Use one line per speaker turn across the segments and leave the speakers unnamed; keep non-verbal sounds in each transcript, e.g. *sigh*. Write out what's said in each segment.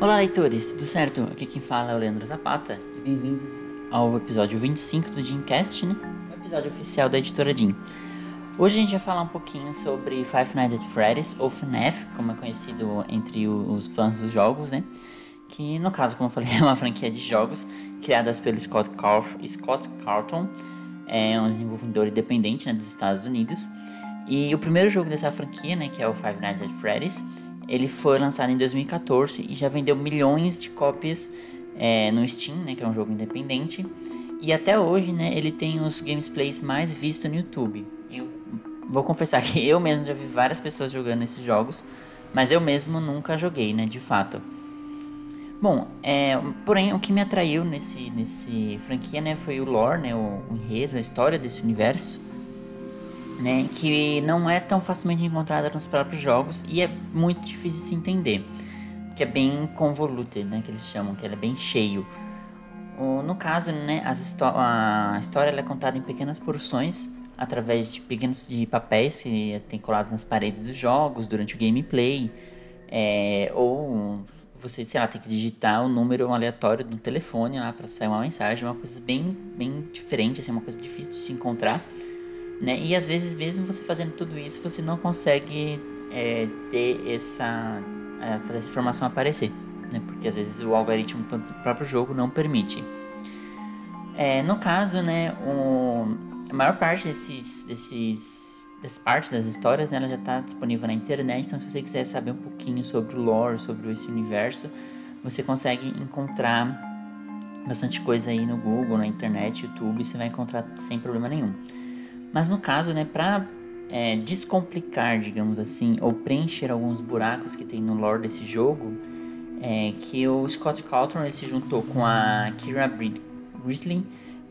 Olá, leitores, tudo certo? Aqui quem fala é o Leandro Zapata e bem-vindos ao episódio 25 do Dreamcast, né? O episódio oficial da editora Jim. Hoje a gente vai falar um pouquinho sobre Five Nights at Freddy's, ou FNAF, como é conhecido entre os fãs dos jogos, né? Que no caso, como eu falei, *laughs* é uma franquia de jogos criadas pelo Scott, Car Scott Carlton, é um desenvolvedor independente né, dos Estados Unidos. E o primeiro jogo dessa franquia, né, que é o Five Nights at Freddy's, ele foi lançado em 2014 e já vendeu milhões de cópias é, no Steam, né, que é um jogo independente. E até hoje, né, ele tem os gameplays mais vistos no YouTube. Eu vou confessar *laughs* que eu mesmo já vi várias pessoas jogando esses jogos, mas eu mesmo nunca joguei, né, de fato. Bom, é, porém, o que me atraiu nesse, nesse franquia, né, foi o lore, né, o, o enredo, a história desse universo né, que não é tão facilmente encontrada nos próprios jogos e é muito difícil de se entender, que é bem convoluted, né, que eles chamam, que ele é bem cheio. O, no caso, né, a história é contada em pequenas porções através de pequenos de papéis que tem colados nas paredes dos jogos durante o gameplay, é, ou você, sei lá, tem que digitar o número aleatório do telefone lá para sair uma mensagem, uma coisa bem, bem diferente, assim, uma coisa difícil de se encontrar. Né? E às vezes, mesmo você fazendo tudo isso, você não consegue é, ter essa. É, fazer essa informação aparecer. Né? Porque às vezes o algoritmo do próprio jogo não permite. É, no caso, né, o, a maior parte desses, desses, dessas partes das histórias né, ela já está disponível na internet. Então, se você quiser saber um pouquinho sobre o lore, sobre esse universo, você consegue encontrar bastante coisa aí no Google, na internet, YouTube, você vai encontrar sem problema nenhum. Mas no caso, né, para é, descomplicar, digamos assim, ou preencher alguns buracos que tem no lore desse jogo, é que o Scott Cawthon ele se juntou com a Kira Grisling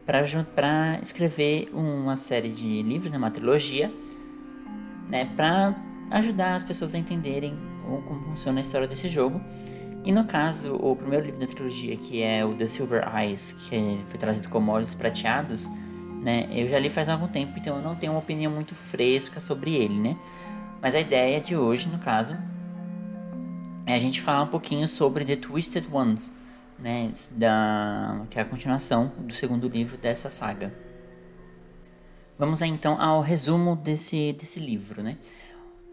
para escrever uma série de livros, né, uma trilogia, né, para ajudar as pessoas a entenderem como funciona a história desse jogo. E no caso, o primeiro livro da trilogia, que é o The Silver Eyes, que foi traduzido como Olhos Prateados, né? Eu já li faz algum tempo, então eu não tenho uma opinião muito fresca sobre ele, né? Mas a ideia de hoje, no caso, é a gente falar um pouquinho sobre The Twisted Ones, né? Da, que é a continuação do segundo livro dessa saga. Vamos então ao resumo desse, desse livro, né?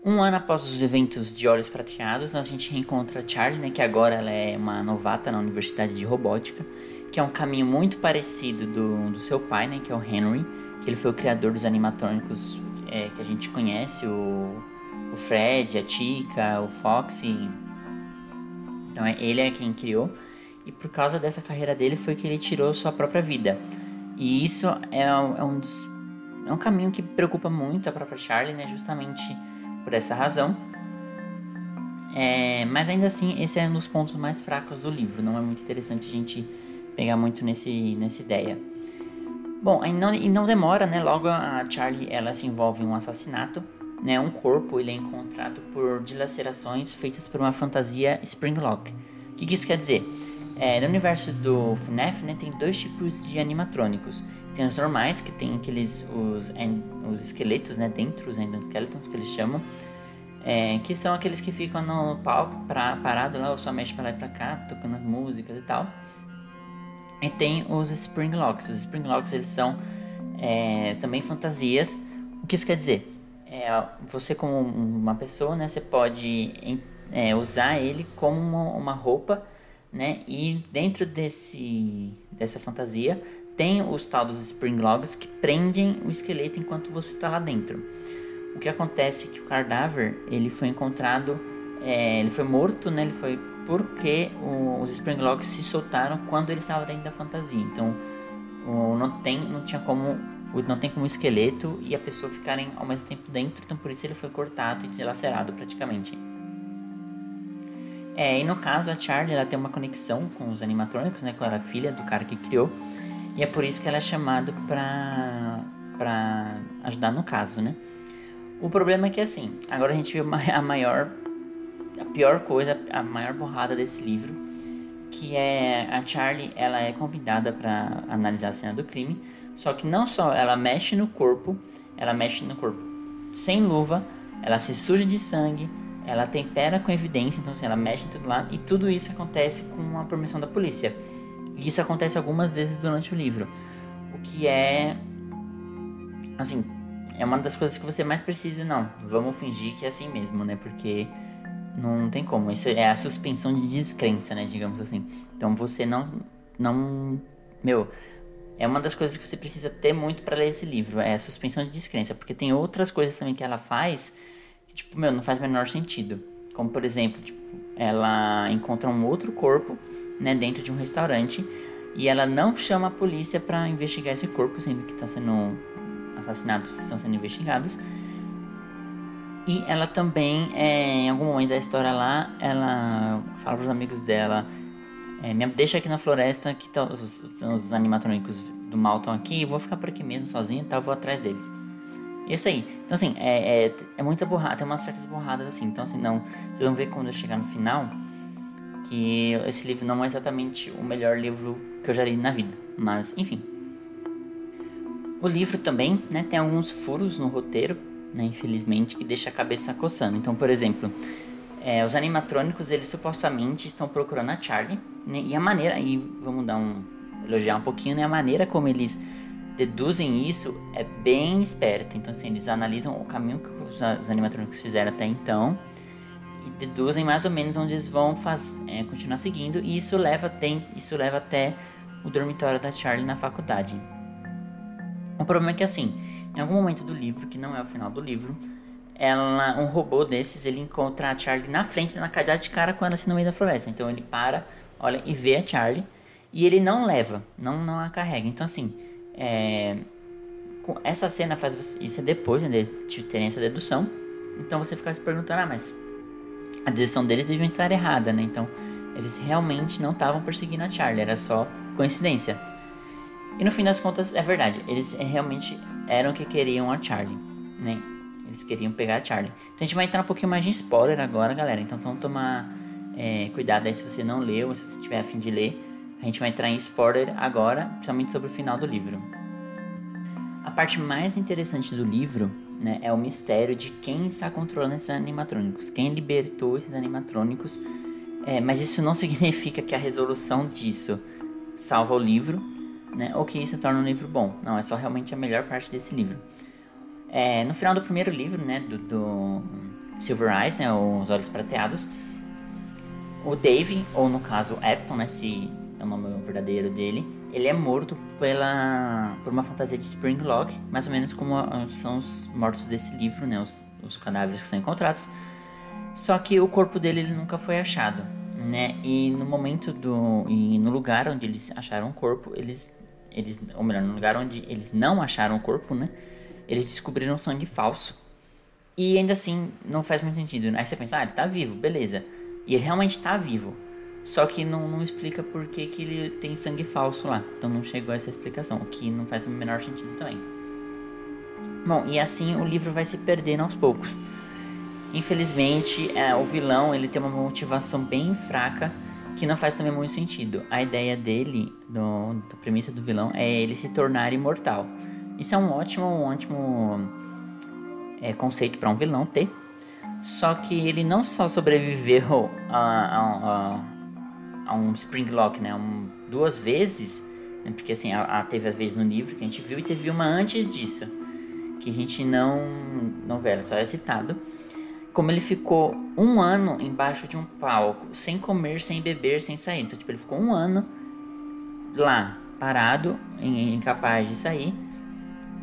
Um ano após os eventos de Olhos Prateados, a gente reencontra Charlie, né, que agora ela é uma novata na Universidade de Robótica, que é um caminho muito parecido do, do seu pai, né, que é o Henry, que ele foi o criador dos animatrônicos é, que a gente conhece, o, o Fred, a Chica, o Foxy. Então é, ele é quem criou, e por causa dessa carreira dele foi que ele tirou sua própria vida. E isso é, é um, dos, é um caminho que preocupa muito a própria Charlie, né, justamente por essa razão. É, mas ainda assim, esse é um dos pontos mais fracos do livro. Não é muito interessante a gente pegar muito nesse, nessa ideia. Bom, e não, e não demora, né? Logo a Charlie ela se envolve em um assassinato. Né? Um corpo ele é encontrado por dilacerações feitas por uma fantasia Springlock. O que, que isso quer dizer? É, no universo do FNAF, né, tem dois tipos de animatrônicos. Tem os normais, que tem aqueles os, os esqueletos, né, dentro, os endoskeletons que eles chamam, é, que são aqueles que ficam no palco pra, parado lá, ou só mexe pra lá e pra cá, tocando as músicas e tal. E tem os Springlocks. Os Springlocks, eles são é, também fantasias. O que isso quer dizer? É, você como uma pessoa, né, você pode é, usar ele como uma, uma roupa né? E dentro desse dessa fantasia tem os tal dos Springlogs que prendem o esqueleto enquanto você está lá dentro. O que acontece é que o cadáver ele foi encontrado, é, ele foi morto, né? Ele foi porque o, os Springlogs se soltaram quando ele estava dentro da fantasia. Então o, não tem, não tinha como, não tem como esqueleto e a pessoa ficarem ao mesmo tempo dentro. Então por isso ele foi cortado e dilacerado praticamente. É, e no caso, a Charlie ela tem uma conexão com os animatrônicos, né? Com a filha do cara que criou. E é por isso que ela é chamada pra, pra ajudar no caso, né? O problema é que, assim, agora a gente viu a maior... A pior coisa, a maior borrada desse livro, que é a Charlie, ela é convidada para analisar a cena do crime, só que não só ela mexe no corpo, ela mexe no corpo sem luva, ela se suja de sangue, ela tempera com evidência, então assim, ela mexe em tudo lá, e tudo isso acontece com a permissão da polícia. E isso acontece algumas vezes durante o livro. O que é. Assim, é uma das coisas que você mais precisa, não. Vamos fingir que é assim mesmo, né? Porque não tem como. Isso é a suspensão de descrença, né? Digamos assim. Então você não. Não. Meu. É uma das coisas que você precisa ter muito para ler esse livro. É a suspensão de descrença. Porque tem outras coisas também que ela faz tipo, meu, não faz o menor sentido. Como, por exemplo, tipo, ela encontra um outro corpo, né? Dentro de um restaurante. E ela não chama a polícia para investigar esse corpo, sendo que está sendo assassinatos estão sendo investigados. E ela também, é, em algum momento da história lá, ela fala para os amigos dela: é, me deixa aqui na floresta que tá, os, os, animatrônicos do mal estão aqui, vou ficar por aqui mesmo sozinho, tá, eu vou atrás deles. E é isso aí. Então, assim, é, é, é muita borrada, tem umas certas borradas assim. Então, assim, não. Vocês vão ver quando eu chegar no final que esse livro não é exatamente o melhor livro que eu já li na vida. Mas, enfim. O livro também né, tem alguns furos no roteiro, né, infelizmente, que deixa a cabeça coçando. Então, por exemplo, é, os animatrônicos, eles supostamente estão procurando a Charlie, né, e a maneira, e vamos dar um, elogiar um pouquinho, né, a maneira como eles deduzem isso é bem esperta. Então, assim, eles analisam o caminho que os, os animatrônicos fizeram até então, e deduzem mais ou menos onde eles vão faz, é, continuar seguindo, e isso leva, tem, isso leva até o dormitório da Charlie na faculdade. O problema é que assim, em algum momento do livro, que não é o final do livro, ela, um robô desses, ele encontra a Charlie na frente, na cadeira de cara com ela assim no meio da floresta. Então ele para, olha e vê a Charlie e ele não leva, não, não a carrega. Então assim, é, essa cena faz você, isso é depois né, de terem essa dedução. Então você fica se perguntando, ah, mas a dedução deles devia estar errada, né? Então eles realmente não estavam perseguindo a Charlie, era só coincidência. E no fim das contas, é verdade, eles realmente eram que queriam a Charlie, né? Eles queriam pegar a Charlie. Então a gente vai entrar um pouquinho mais de spoiler agora, galera. Então vamos tomar é, cuidado aí se você não leu, ou se você tiver a fim de ler. A gente vai entrar em spoiler agora, principalmente sobre o final do livro. A parte mais interessante do livro né, é o mistério de quem está controlando esses animatrônicos, quem libertou esses animatrônicos. É, mas isso não *laughs* significa que a resolução disso salva o livro né, ou que isso torna um livro bom. Não, é só realmente a melhor parte desse livro. É, no final do primeiro livro, né, do, do Silver Eyes, né, Os Olhos Prateados, o Dave, ou no caso Afton, né, se é o nome verdadeiro dele, ele é morto pela, por uma fantasia de Springlock, mais ou menos como são os mortos desse livro, né, os, os cadáveres que são encontrados. Só que o corpo dele ele nunca foi achado, né? E no momento do e no lugar onde eles acharam o corpo, eles eles, ou melhor, no lugar onde eles não acharam o corpo, né? Eles descobriram sangue falso. E ainda assim, não faz muito sentido. Né? Aí você pensa, ah, ele tá vivo, beleza. E ele realmente tá vivo. Só que não, não explica por que, que ele tem sangue falso lá. Então não chegou a essa explicação, o que não faz o menor sentido também. Bom, e assim o livro vai se perdendo aos poucos. Infelizmente, é, o vilão ele tem uma motivação bem fraca que não faz também muito sentido. A ideia dele, do, da premissa do vilão, é ele se tornar imortal. Isso é um ótimo, um ótimo é, conceito para um vilão ter. Só que ele não só sobreviveu a, a, a, a um Springlock, né? Um, duas vezes, né? porque assim, a, teve a vez no livro que a gente viu e teve uma antes disso, que a gente não, vê, só é citado como ele ficou um ano embaixo de um palco, sem comer, sem beber, sem sair. Então, tipo, ele ficou um ano lá, parado, incapaz de sair.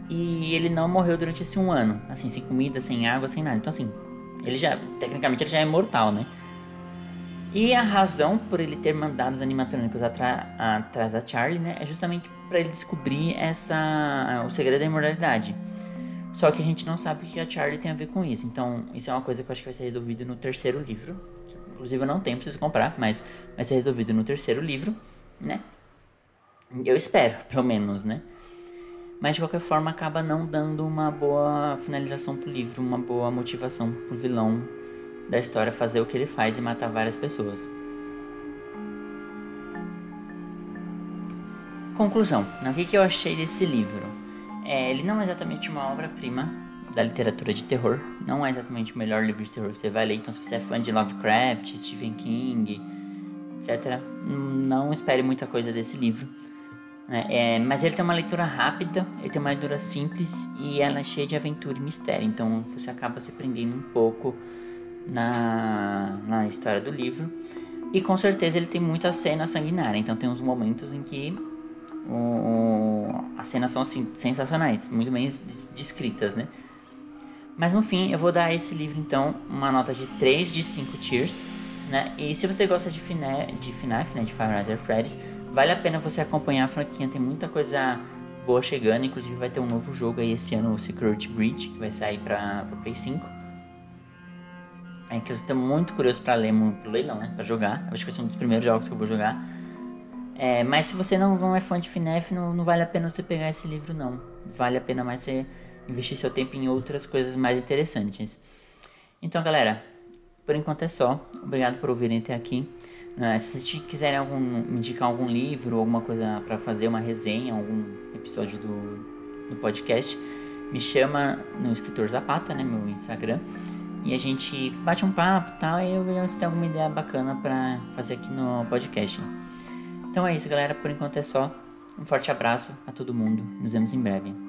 E ele não morreu durante esse um ano, assim, sem comida, sem água, sem nada. Então, assim, ele já, tecnicamente, ele já é mortal, né? E a razão por ele ter mandado os animatrônicos atrás da Charlie, né, é justamente para ele descobrir essa, o segredo da imortalidade. Só que a gente não sabe o que a Charlie tem a ver com isso. Então, isso é uma coisa que eu acho que vai ser resolvido no terceiro livro. Inclusive, eu não tenho, preciso comprar, mas vai ser resolvido no terceiro livro, né? Eu espero, *laughs* pelo menos, né? Mas de qualquer forma, acaba não dando uma boa finalização pro livro, uma boa motivação pro vilão da história fazer o que ele faz e matar várias pessoas. Conclusão: né? o que, que eu achei desse livro? É, ele não é exatamente uma obra-prima da literatura de terror. Não é exatamente o melhor livro de terror que você vai ler, então se você é fã de Lovecraft, Stephen King, etc., não espere muita coisa desse livro. É, é, mas ele tem uma leitura rápida, ele tem uma leitura simples e ela é cheia de aventura e mistério, então você acaba se prendendo um pouco na, na história do livro. E com certeza ele tem muita cena sanguinária, então tem uns momentos em que o, o, as cenas são assim, sensacionais, muito bem descritas, né? Mas no fim, eu vou dar a esse livro então uma nota de 3 de 5 tiers, né? E se você gosta de, FNAF, de FNAF, né, de Nights at Freddy's, vale a pena você acompanhar a franquia, tem muita coisa boa chegando, inclusive vai ter um novo jogo aí esse ano, o Security Breach, que vai sair para Play 5 é que eu estou muito curioso para ler, pro ler não, né? Para jogar. acho que vai ser um dos primeiros jogos que eu vou jogar. É, mas se você não, não é fã de FNAF, não, não vale a pena você pegar esse livro, não. Vale a pena mais você investir seu tempo em outras coisas mais interessantes. Então, galera, por enquanto é só. Obrigado por ouvirem até aqui. Uh, se vocês quiserem algum, me indicar algum livro, alguma coisa para fazer, uma resenha, algum episódio do, do podcast, me chama no Escritor Zapata, né, meu Instagram. E a gente bate um papo e tal, e eu vejo se tem alguma ideia bacana para fazer aqui no podcast. Então é isso, galera. Por enquanto é só. Um forte abraço a todo mundo. Nos vemos em breve.